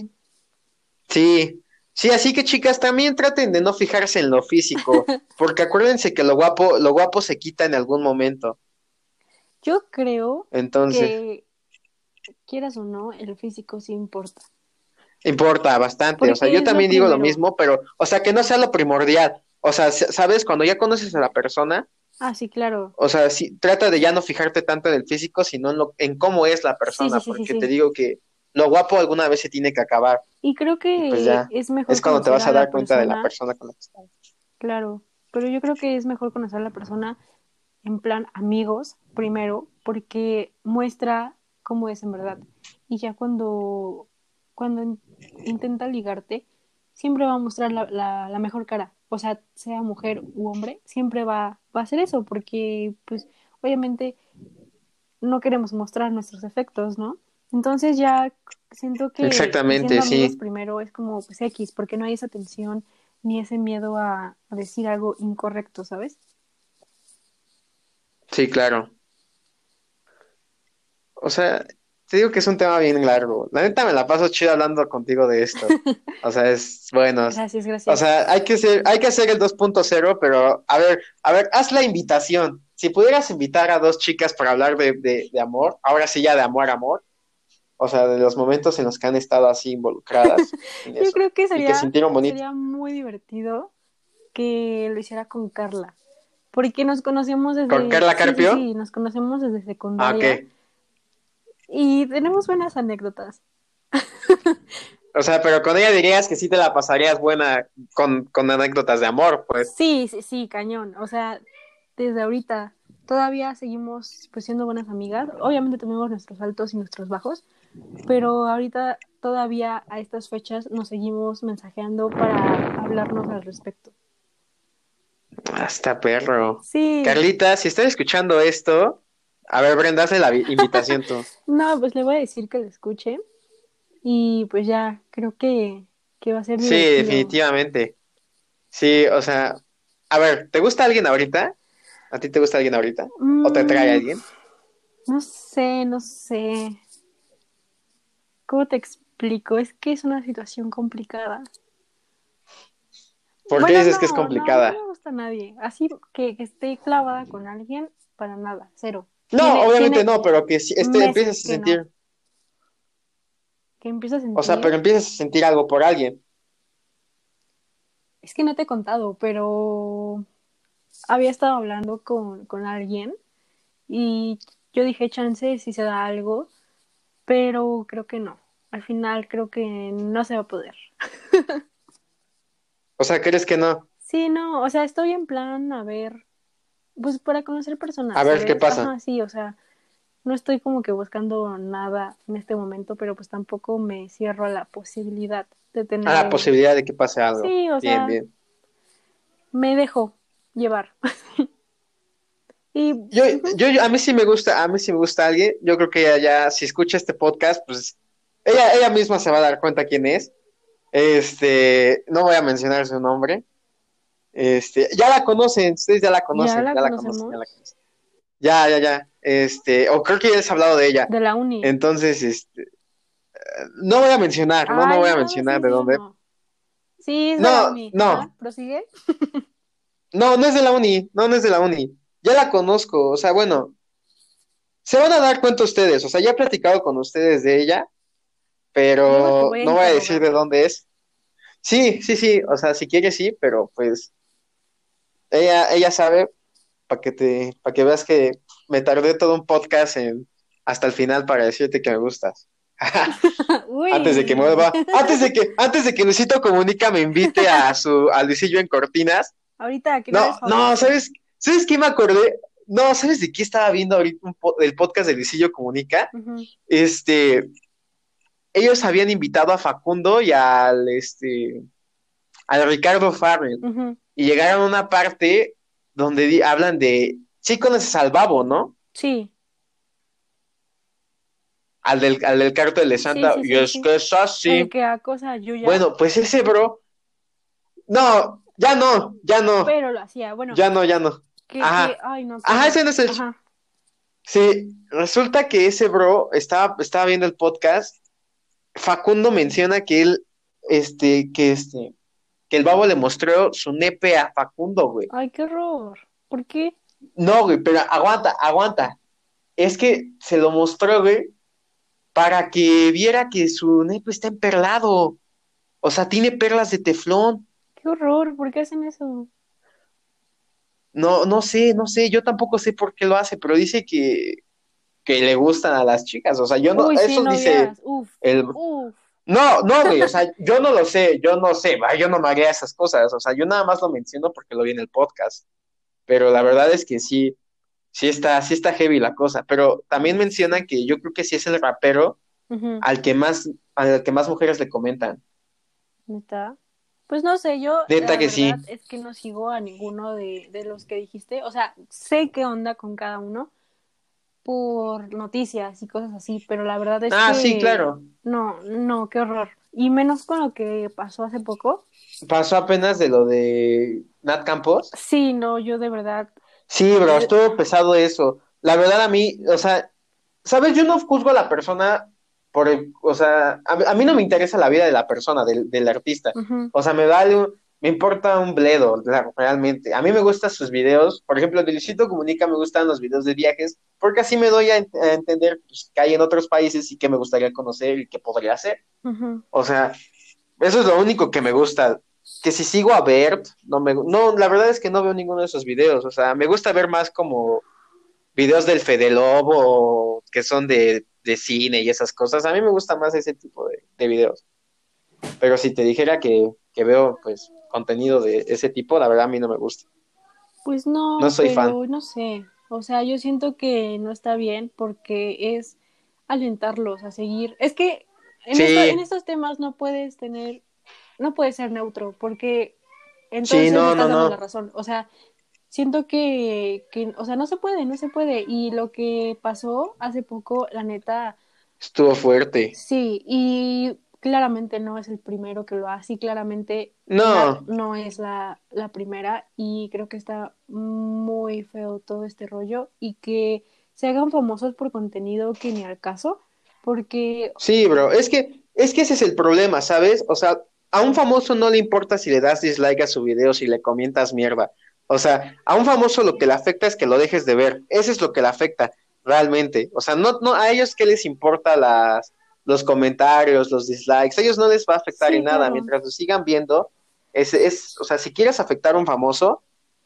Sí. Sí, así que chicas, también traten de no fijarse en lo físico, porque acuérdense que lo guapo, lo guapo se quita en algún momento. Yo creo Entonces, que quieras o no, el físico sí importa. importa bastante. O sea, yo lo también digo lo mismo, pero, o sea, que no sea lo primordial. O sea, sabes, cuando ya conoces a la persona, Ah, sí, claro. o sea, sí, trata de ya no fijarte tanto en el físico, sino en lo, en cómo es la persona, sí, sí, sí, porque te digo que lo guapo alguna vez se tiene que acabar. Y creo que pues ya, es mejor Es cuando te vas a dar cuenta de la persona, persona con la que estás. claro, pero yo creo que es mejor conocer a la persona en plan amigos primero, porque muestra cómo es en verdad. Y ya cuando, cuando in- intenta ligarte, siempre va a mostrar la, la, la mejor cara. O sea, sea mujer u hombre, siempre va, va a hacer eso, porque pues obviamente no queremos mostrar nuestros efectos, ¿no? Entonces ya siento que Exactamente, sí. primero es como pues X, porque no hay esa tensión ni ese miedo a, a decir algo incorrecto, ¿sabes? Sí, claro. O sea, te digo que es un tema bien largo. La neta me la paso chido hablando contigo de esto. O sea, es bueno. Gracias, O gracias. sea, hay que ser, hay que hacer el 2.0, pero a ver, a ver, haz la invitación. Si pudieras invitar a dos chicas para hablar de, de, de amor, ahora sí ya de amor, amor, o sea, de los momentos en los que han estado así involucradas en Yo eso, creo que y que sería, sintieron bonito. sería muy divertido que lo hiciera con Carla, porque nos conocemos desde... ¿Con Carla sí, sí, Carpio? sí, nos conocemos desde Ah, secundaria ok. y tenemos buenas anécdotas. O sea, pero con ella dirías que sí te la pasarías buena con, con anécdotas de amor, pues. Sí, sí, sí, cañón. O sea, desde ahorita todavía seguimos pues siendo buenas amigas. Obviamente tenemos nuestros altos y nuestros bajos, pero ahorita todavía a estas fechas nos seguimos mensajeando para hablarnos al respecto. Hasta perro. Sí. Carlita, si estás escuchando esto, a ver, Brenda, hazle la vi- invitación tú. No, pues le voy a decir que lo escuche y pues ya creo que, que va a ser Sí, divertido. definitivamente. Sí, o sea, a ver, ¿te gusta alguien ahorita? ¿A ti te gusta alguien ahorita? ¿O te trae Mm, alguien? No sé, no sé. ¿Cómo te explico? Es que es una situación complicada. ¿Por qué Bueno, dices que es complicada? No, no me gusta a nadie. Así que, que esté clavada con alguien, para nada, cero. No, Tiene- obviamente tiene no, pero que si- este, empieces a no. sentir, Que empieza a sentir. o sea, pero empiezas a sentir algo por alguien. Es que no te he contado, pero había estado hablando con, con alguien y yo dije, chance si se da algo, pero creo que no. Al final creo que no se va a poder. O sea, ¿crees que no? Sí, no, o sea, estoy en plan a ver, pues para conocer personas. A ver qué pasa. Ajá, sí, o sea, no estoy como que buscando nada en este momento, pero pues tampoco me cierro a la posibilidad de tener. A la posibilidad de que pase algo. Sí, o Bien, sea, bien. me dejo llevar. y Yo, yo, yo- a mí sí me gusta, a mí sí me gusta alguien. Yo creo que ella ya, si escucha este podcast, pues ella, ella misma se va a dar cuenta quién es. Este, no voy a mencionar su nombre. Este, ya la conocen, ustedes ya la conocen, la ya la conocen, ya la conocen. Ya, ya, ya. Este, o creo que ya les he hablado de ella. de la uni. Entonces, este, no voy a mencionar, no, no voy a mencionar sí, de dónde. no. Sí, es de No, la uni. no. ¿Prosigue? No, no es de la uni, no, no es de la uni. Ya la conozco, o sea, bueno, se van a dar cuenta ustedes, o sea, ya he platicado con ustedes de ella, pero a no voy a decir de dónde es. Sí, sí, sí, o sea, si quieres sí, pero pues ella, ella sabe para que te, para que veas que me tardé todo un podcast en hasta el final para decirte que me gustas. Antes de que mueva, antes de que, antes de que Luisito Comunica me invite a su, a Luisillo en Cortinas. Ahorita que No, no. ¿sabes? ¿Sabes qué me acordé? No, ¿sabes de qué estaba viendo ahorita un po- el podcast de Luisillo Comunica? Este, ellos habían invitado a Facundo y al, este, al Ricardo Farrell y llegaron a una parte donde hablan de, sí conoces al Babo, ¿no? Sí. Al del, al del cártel de Santa, sí, sí, y es sí. que es así. Que acosa a Yuya. Bueno, pues ese bro, no, ya no, ya no, Pero lo hacía. Bueno, ya no, ya no. Que, ajá. que- ay, no. Ajá, que- ese no es el Ajá. Sí, resulta que ese bro estaba, estaba viendo el podcast. Facundo menciona que él, este, que este, que el babo le mostró su nepe a Facundo, güey. Ay, qué horror. ¿Por qué? No, güey, pero aguanta, aguanta. Es que se lo mostró, güey, para que viera que su nepe está emperlado. O sea, tiene perlas de teflón. Qué horror. ¿Por qué hacen eso? No, no sé, no sé, yo tampoco sé por qué lo hace, pero dice que, que le gustan a las chicas. O sea, yo no, Uy, sí, eso no dice. Uf, el, uf. No, no, güey, o sea, yo no lo sé, yo no sé, yo no me haría esas cosas, o sea, yo nada más lo menciono porque lo vi en el podcast, pero la verdad es que sí, sí está, sí está heavy la cosa, pero también mencionan que yo creo que sí es el rapero al que más, al que más mujeres le comentan. ¿Neta? Pues no sé, yo Neta la que sí. verdad es que no sigo a ninguno de, de los que dijiste. O sea, sé qué onda con cada uno por noticias y cosas así, pero la verdad es Ah, que sí, claro. no, no, qué horror. Y menos con lo que pasó hace poco. Pasó apenas de lo de Nat Campos. Sí, no, yo de verdad. Sí, bro, estuvo pesado eso. La verdad a mí, o sea, sabes, yo no juzgo a la persona por el, o sea, a, a mí no me interesa la vida de la persona, del, del artista. O sea, me vale, un- me importa un bledo, realmente. A mí me gustan sus videos. Por ejemplo, de Luisito Comunica me gustan los videos de viajes, porque así me doy a, ent- a entender pues, que hay en otros países y que me gustaría conocer y que podría hacer. O sea, eso es lo único que me gusta. Que si sigo a Bert, no me, no, la verdad es que no veo ninguno de esos videos. O sea, me gusta ver más como videos del Fede Lobo, que son de, de cine y esas cosas. A mí me gusta más ese tipo de, de videos. Pero si te dijera que, que veo, pues, contenido de ese tipo, la verdad a mí no me gusta. Pues no, No soy pero fan. no sé. O sea, yo siento que no está bien porque es alentarlos a seguir. Es que en, Sí. esto- en estos temas no puedes tener, no puedes ser neutro porque entonces no, me estás no, dando no. la razón. O sea, siento que, que, o sea, no se puede, no se puede. Y lo que pasó hace poco, la neta, Estuvo fuerte. sí, y claramente no es el primero que lo hace y claramente No. No es la, la primera y creo que está muy feo todo este rollo y que se hagan famosos por contenido que ni al caso, porque... Sí, bro, es que, es que ese es el problema, ¿sabes? O sea, a un famoso no le importa si le das dislike a su video, si le comentas mierda. O sea, a un famoso lo que le afecta es que lo dejes de ver. Eso es lo que le afecta, realmente. O sea, no, no, a ellos qué les importa las, los comentarios, los dislikes, a ellos no les va a afectar en nada. Mientras lo sigan viendo, es, es, o sea, si quieres afectar a un famoso,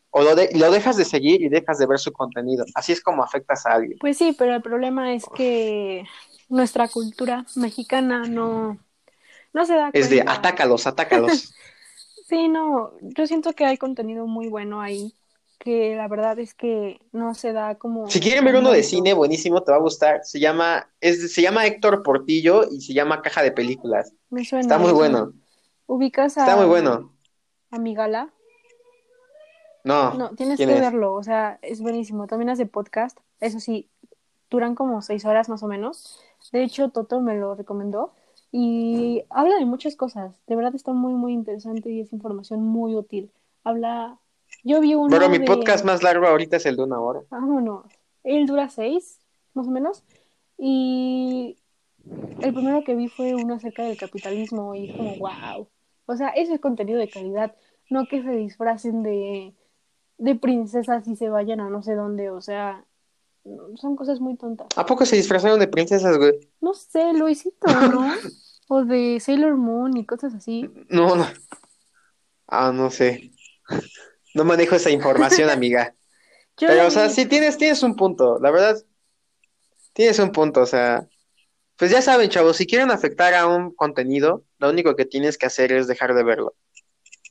o lo, de, lo dejas de seguir y dejas de ver su contenido. Así es como afectas a alguien. Pues sí, pero el problema es que nuestra cultura mexicana no, no se da Es de atácalos, atácalos. sí, no, yo siento que hay contenido muy bueno ahí, que la verdad es que no se da como... Si quieren ver uno de cine buenísimo, te va a gustar. Se llama, es, se llama Héctor Portillo y se llama Caja de Películas. Me suena. Está muy bueno. ¿Ubicas a... Está muy bueno. A Migala? No. No, tienes que verlo, o sea, es buenísimo. También hace podcast, eso sí, duran como seis horas más o menos. De hecho, Toto me lo recomendó y habla de muchas cosas. De verdad está muy, muy interesante y es información muy útil. Habla. Yo vi uno. Bueno, mi podcast más largo ahorita es el de una hora. Vámonos. Él dura seis, más o menos. Y el primero que vi fue uno acerca del capitalismo y como, wow. O sea, ese es contenido de calidad. No que se disfracen de de princesas y se vayan a no sé dónde, o sea, son cosas muy tontas. ¿A poco se disfrazaron de princesas, güey? No sé, Luisito, ¿no? o de Sailor Moon y cosas así. No, no. Ah, no sé. No manejo esa información, amiga. Pero, o sea, sí tienes, tienes un punto, la verdad. Tienes un punto, o sea. Pues ya saben, chavos, si quieren afectar a un contenido, lo único que tienes que hacer es dejar de verlo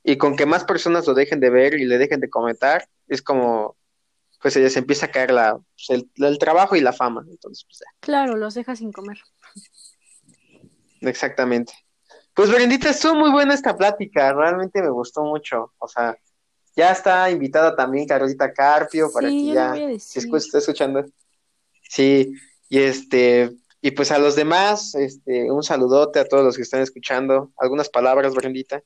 y con que más personas lo dejen de ver y le dejen de comentar, es como, pues se les empieza a caer la, pues, el, trabajo y la fama. Entonces, pues, Claro, los deja sin comer. Exactamente. Pues Berendita, estuvo muy buena esta plática, realmente me gustó mucho. O sea, ya está invitada también Carolita Carpio para que ya se esté escuchando. Sí, y este, y pues a los demás, este, un saludote a todos los que están escuchando. ¿Algunas palabras, Berendita?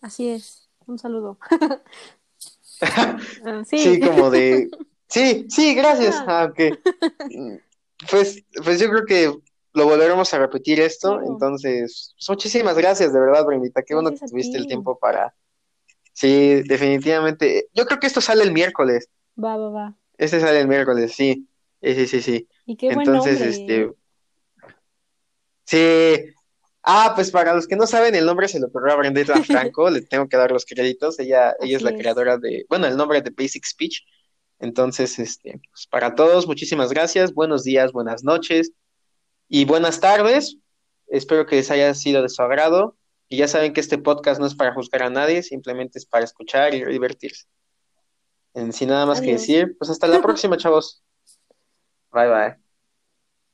Así es, un saludo. Ah, sí. como de... Sí, sí, gracias. Ah, ok. Pues, pues yo creo que lo volveremos a repetir esto. Entonces, pues muchísimas gracias, de verdad, Brindita. Qué bueno que tuviste el tiempo para. Sí, definitivamente. Yo creo que esto sale el miércoles. Va, va, va. Este sale el miércoles, sí. Sí, sí, sí. Y qué Entonces, este. Sí, Ah, pues para los que no saben, el nombre se lo ocurrió a Brendita Franco, le tengo que dar los créditos. Ella, ella es la creadora de, bueno, el nombre de Basic Speech. Entonces, este, pues para todos, muchísimas gracias. Buenos días, buenas noches y buenas tardes. Espero que les haya sido de su agrado. Y ya saben que este podcast no es para juzgar a nadie, simplemente es para escuchar y divertirse. sin nada más que decir, pues hasta la próxima, chavos. Bye bye.